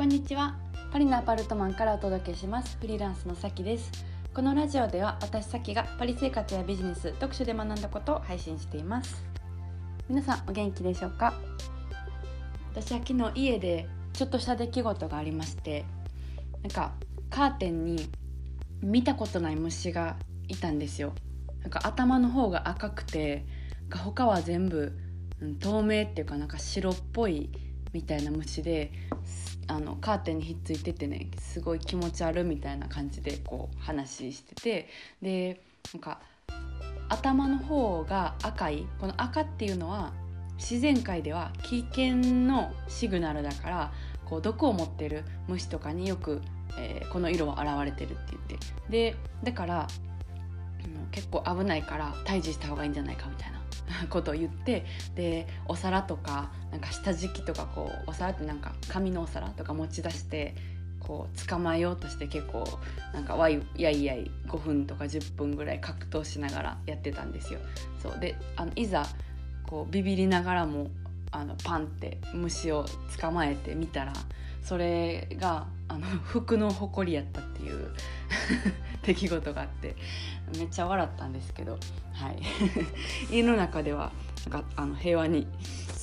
こんにちは。パリのアパルトマンからお届けします。フリーランスのさきです。このラジオでは私さきがパリ生活やビジネス読書で学んだことを配信しています。皆さんお元気でしょうか？私は昨日家でちょっとした出来事がありましてなんかカーテンに見たことない虫がいたんですよ。なんか頭の方が赤くて他は全部、うん、透明っていうかなんか白っぽいみたいな虫であのカーテンにひっついててねすごい気持ち悪みたいな感じでこう話しててでなんか頭の方が赤いこの赤っていうのは自然界では危険のシグナルだからこう毒を持ってる虫とかによく、えー、この色は現れてるって言って。でだから結構危ないから退治した方がいいんじゃないかみたいな。ことを言ってでお皿とかなんか下敷きとかこうお皿ってなんか紙のお皿とか持ち出してこう捕まえようとして結構なんかわいやいやい5分とか10分ぐらい格闘しながらやってたんですよ。そうであのいざこうビビりながらもあのパンって虫を捕まえてみたらそれがあの服の誇りやったっていう 出来事があってめっちゃ笑ったんですけど、はい、家の中ではなんかあの平和に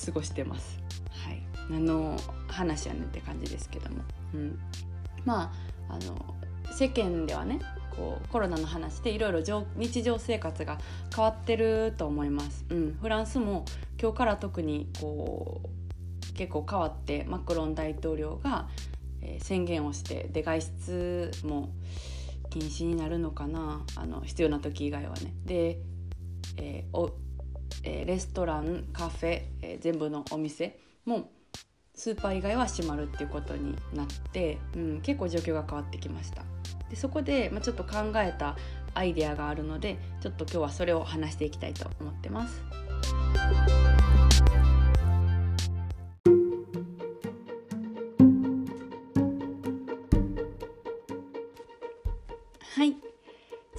過ごしてます。はい、何の話やねんって感じですけども、うん、まああの世間ではねこうコロナの話でいろいろ日常生活が変わってると思います。うん、フランスも今日から特にこう結構変わってマクロン大統領が、えー、宣言をしてで外出も禁止になるのかな？あの必要な時以外はね。で、えーおえー、レストランカフェ、えー、全部のお店もスーパー以外は閉まるっていうことになって、うん、結構状況が変わってきました。でそこで、まあ、ちょっと考えたアイデアがあるのでちょっと今日はそれを話していきたいと思ってます。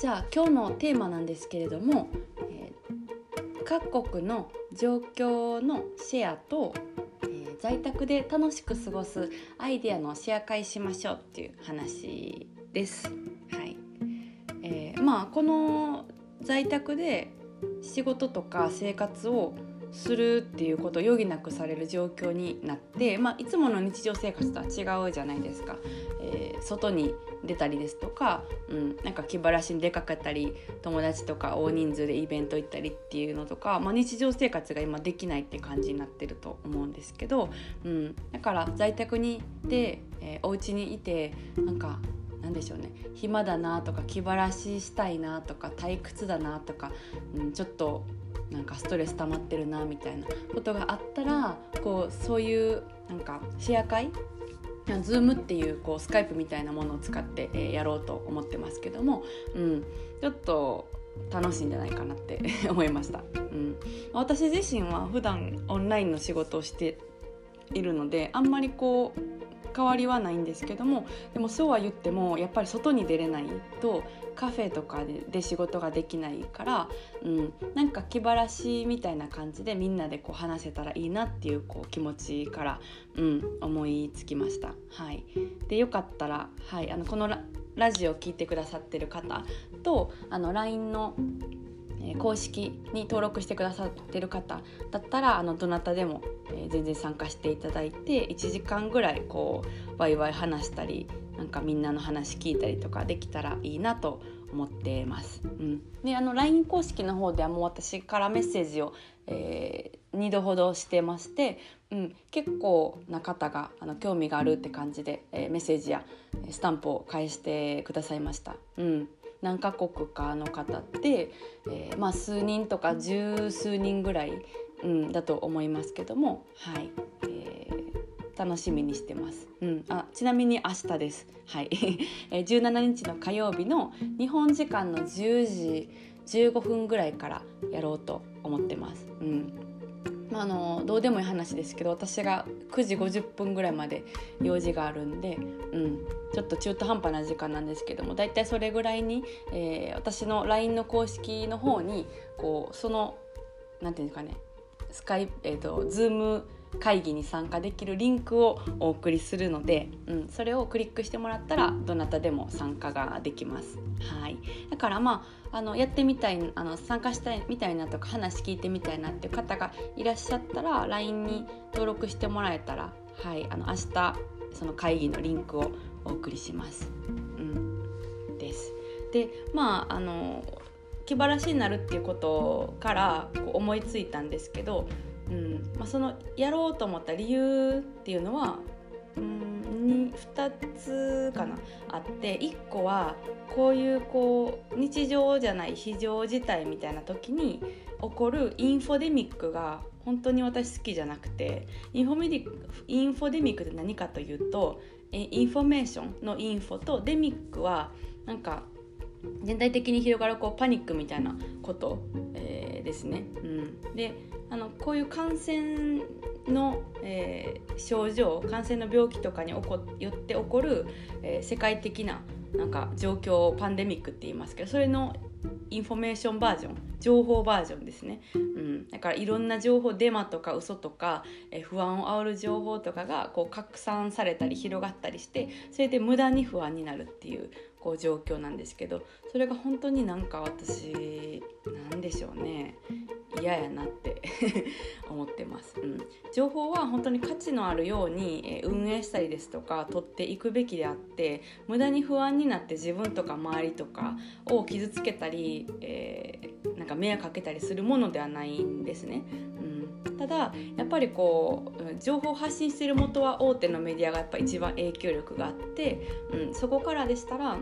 じゃあ今日のテーマなんですけれども、えー、各国の状況のシェアと、えー、在宅で楽しく過ごすアイデアのシェア会しましょうっていう話です。はいえー、まあこの在宅で仕事とか生活をするっていうことを余儀なくされる状況になって、まあ、いつもの日常生活とは違うじゃないですか、えー、外に出たりですとか、うん、なんか気晴らしに出かけたり友達とか大人数でイベント行ったりっていうのとか、まあ、日常生活が今できないって感じになってると思うんですけど、うん、だから在宅にいて、えー、お家にいてなんかなんでしょうね。暇だなとか気晴らししたいなとか退屈だなとか、うん、ちょっとなんかストレス溜まってるなみたいなことがあったらこうそういうなんかシェア会 Zoom っていうこうスカイプみたいなものを使って、え、やろうと思ってますけども、うん、ちょっと楽しいんじゃないかなって 思いました、うん、私自身は普段オンラインの仕事をしているのであんまりこう変わりはないんですけどもでもそうは言ってもやっぱり外に出れないとカフェとかで仕事ができないから、うん、なんか気晴らしみたいな感じでみんなでこう話せたらいいなっていうこう気持ちから、うん、思いつきました。はい、でよかったら、はい、あのこのラジオを聴いてくださってる方とあの LINE の公式に登録してくださってる方だったらあのどなたでも、え、全然参加していただいて1時間ぐらいこうワイワイ話したりなんかみんなの話聞いたりとかできたらいいなと思ってます。うん、であの LINE 公式の方ではもう私からメッセージを、えー、2度ほどしてまして、うん、結構な方があの興味があるって感じで、えー、メッセージやスタンプを返してくださいました。うん何カ国かの方って、えー、まあ、数人とか十数人ぐらい、うん、だと思いますけども、はい、楽しみにしてます、うん、あちなみに明日です、はい。17日の火曜日の日本時間の10時15分ぐらいからやろうと思ってます。うん。まあ、あのどうでもいい話ですけど私が9時50分ぐらいまで用事があるんで、うん、ちょっと中途半端な時間なんですけどもだいたいそれぐらいに、えー、私の LINE の公式の方にこうその何て言うんですかねスカイえーと、ズーム会議に参加できるリンクをお送りするので、うん、それをクリックしてもらったらどなたでも参加ができます。はい、だからまああのやってみたいあの参加したいみたいなとか話聞いてみたいなっていう方がいらっしゃったら LINE に登録してもらえたら、はい、あの明日その会議のリンクをお送りします。うん、ですでまああの気晴らしになるっていうことからこう思いついたんですけどまあ、そのやろうと思った理由っていうのはうん2つかなあって1個はこういうこう日常じゃない非常事態みたいな時に起こるインフォデミックが本当に私好きじゃなくてインフォメディインフォデミックって何かというとインフォメーションのインフォとデミックはなんか全体的に広がるこうパニックみたいなこと、えー、ですね。うん、であのこういう感染の、えー、症状感染の病気とかによって起こる、えー、世界的ななんか状況をパンデミックって言いますけどそれのインフォメーションバージョン情報バージョンですね、うん、だからいろんな情報デマとか嘘とか、え不安を煽る情報とかがこう拡散されたり広がったりしてそれで無駄に不安になるっていうこう状況なんですけどそれが本当になんか私なんでしょうね。嫌やなって 思ってます、うん、情報は本当に価値のあるように運営したりですとか取っていくべきであって無駄に不安になって自分とか周りとかを傷つけたり、えー、なんか迷惑かけたりするものではないんですね、ただやっぱりこう情報発信している元は大手のメディアがやっぱ一番影響力があって、うん、そこからでしたら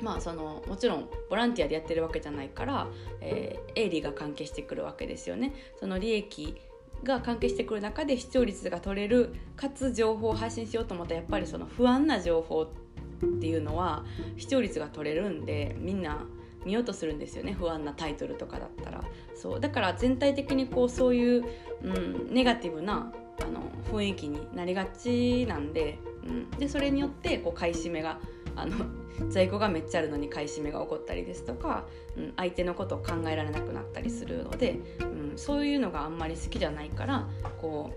まあ、そのもちろんボランティアでやってるわけじゃないから、えー、営利が関係してくるわけですよね。その利益が関係してくる中で視聴率が取れるかつ情報を発信しようと思ったらやっぱりその不安な情報っていうのは視聴率が取れるんでみんな見ようとするんですよね不安なタイトルとかだったら。そう。だから全体的にこうそういう、うん、ネガティブなあの雰囲気になりがちなんで,、うん、でそれによってこう買い占めがあの 在庫がめっちゃあるのに買い占めが起こったりですとか、うん、相手のことを考えられなくなったりするので、うん、そういうのがあんまり好きじゃないからこ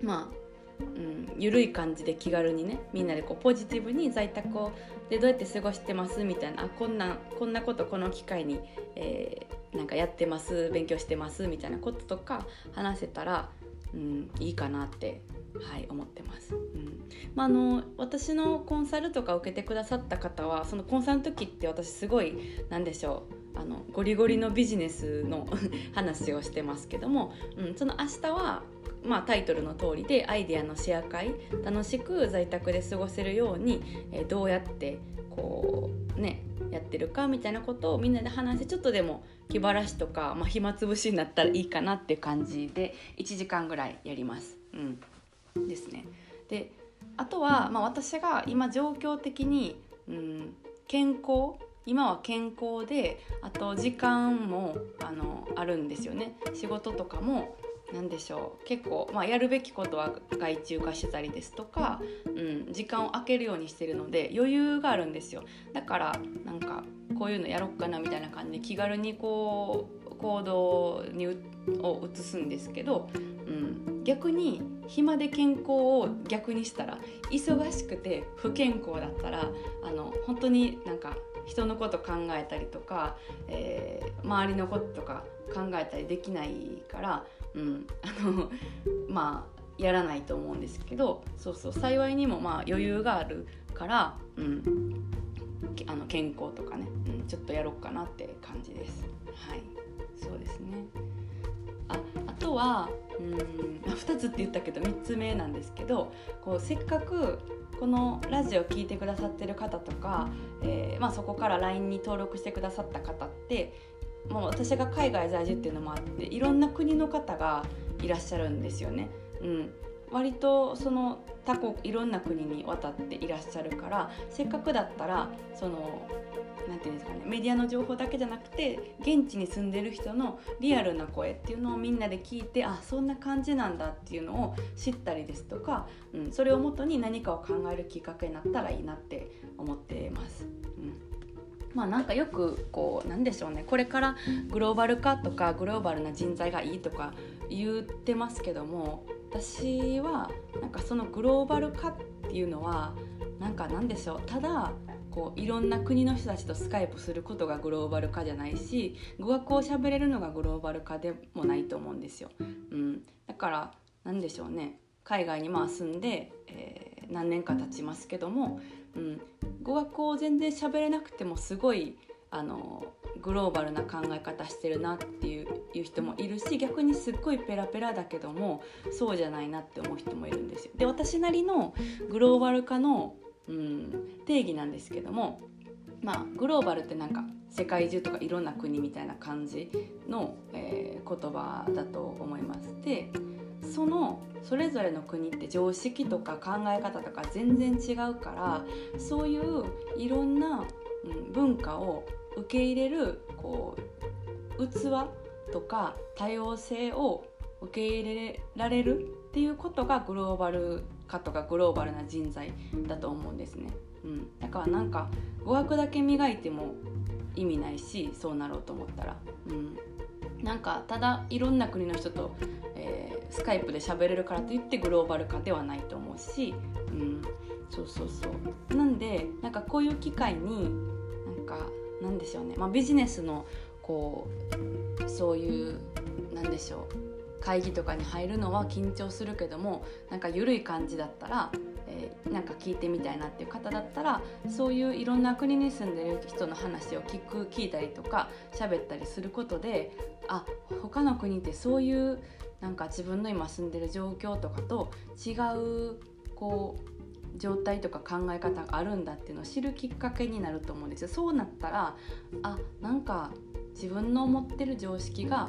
うまあうん、緩い感じで気軽にねみんなでこうポジティブに在宅をでどうやって過ごしてますみたいなあこんなこんなことこの機会に、えー、なんかやってます勉強してますみたいなこととか話せたら、うん、いいかなってはい思ってます。うんまあ、あの私のコンサルとか受けてくださった方はそのコンサルの時って私すごい何でしょうあのゴリゴリのビジネスの 話をしてますけども、うん、その明日はまあ、タイトルの通りでアイデアのシェア会楽しく在宅で過ごせるように、え、どうやってこうねやってるかみたいなことをみんなで話してちょっとでも気晴らしとか、まあ、暇つぶしになったらいいかなって感じで1時間ぐらいやります。うんですね。であとは、まあ、私が今状況的に、うん、健康今は健康であと時間もあのあるんですよね仕事とかも何でしょう。結構、まあ、やるべきことは外注化してたりですとか、うん、時間を空けるようにしてるので余裕があるんですよ。だからなんかこういうのやろっかなみたいな感じで気軽にこう行動にを移すんですけど、うん、逆に暇で健康を逆にしたら忙しくて不健康だったらあの本当になんか人のこと考えたりとか、えー、周りのこととか考えたりできないから、うん、あの まあやらないと思うんですけどそうそう幸いにもまあ余裕があるから、うん、あの健康とかね、うん、ちょっとやろうかなって感じです。はいそうですねとはうん2つって言ったけど3つ目なんですけどこうせっかくこのラジオ聴いてくださってる方とか、えーまあ、そこから LINE に登録してくださった方ってもう私が海外在住っていうのもあっていろんな国の方がいらっしゃるんですよね。うん、割とその他国いろんな国に渡っていらっしゃるからせっかくだったらそのなんていうんですかねメディアの情報だけじゃなくて現地に住んでる人のリアルな声っていうのをみんなで聞いてあそんな感じなんだっていうのを知ったりですとか、うん、それをもとに何かを考えるきっかけになったらいいなって思ってます。うんまあなんかよくこうなんでしょうねこれからグローバル化とかグローバルな人材がいいとか言ってますけども私はなんかそのグローバル化っていうのはなんかなんでしょう。ただこういろんな国の人たちとスカイプすることがグローバル化じゃないし語学を喋れるのがグローバル化でもないと思うんですよ。うん、だからなんでしょうね。海外にまあ住んで、えー、何年か経ちますけども、うん、語学を全然喋れなくてもすごいあのグローバルな考え方してるなっていう人もいるし逆にすっごいペラペラだけどもそうじゃないなって思う人もいるんですよ。で私なりのグローバル化の、うん、定義なんですけどもまあグローバルってなんか世界中とかいろんな国みたいな感じの、えー、言葉だと思います。でそのそれぞれの国って常識とか考え方とか全然違うからそういういろんな、うん、文化を受け入れるこう器とか多様性を受け入れられるっていうことがグローバル化とかグローバルな人材だと思うんですね。うん、だからなんか語学だけ磨いても意味ないしそうなろうと思ったら。うん。なんかただいろんな国の人と、えー、スカイプで喋れるからといってグローバル化ではないと思うし、うん、そうそうそう。なんでなんかこういう機会になんかなんでしょうね、まあ、ビジネスのこうそういうなんでしょう。会議とかに入るのは緊張するけどもなんか緩い感じだったら、えー、なんか聞いてみたいなっていう方だったらそういういろんな国に住んでる人の話を聞く聞いたりとか喋ったりすることであ他の国ってそういうなんか自分の今住んでる状況とかと違うこう状態とか考え方があるんだっていうのを知るきっかけになると思うんですよ。そうなったらあなんか自分の思ってる常識が、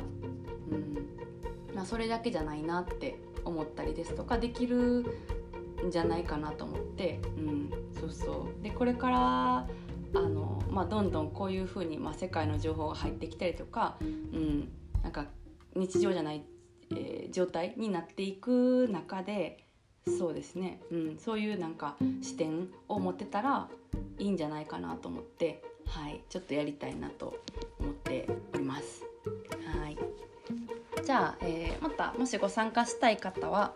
うんまあ、それだけじゃないなって思ったりですとかできるんじゃないかなと思って、うん、そうそうでこれからあの、まあ、どんどんこういうふうに、まあ、世界の情報が入ってきたりとか、うん、なんか日常じゃない、えー、状態になっていく中でそうですね、うん、そういうなんか視点を持ってたらいいんじゃないかなと思って、はい、ちょっとやりたいなと思っております。はいじゃあ、えー、またもしご参加したい方は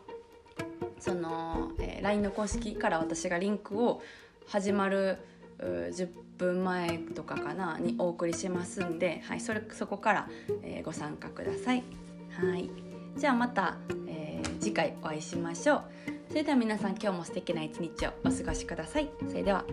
その、えー、LINE の公式から私がリンクを始まる10分前とかかなにお送りしますんで、はい、それそこから、えー、ご参加ください。はい、じゃあまた、えー、次回お会いしましょう。それでは皆さん今日も素敵な一日をお過ごしください。それでは。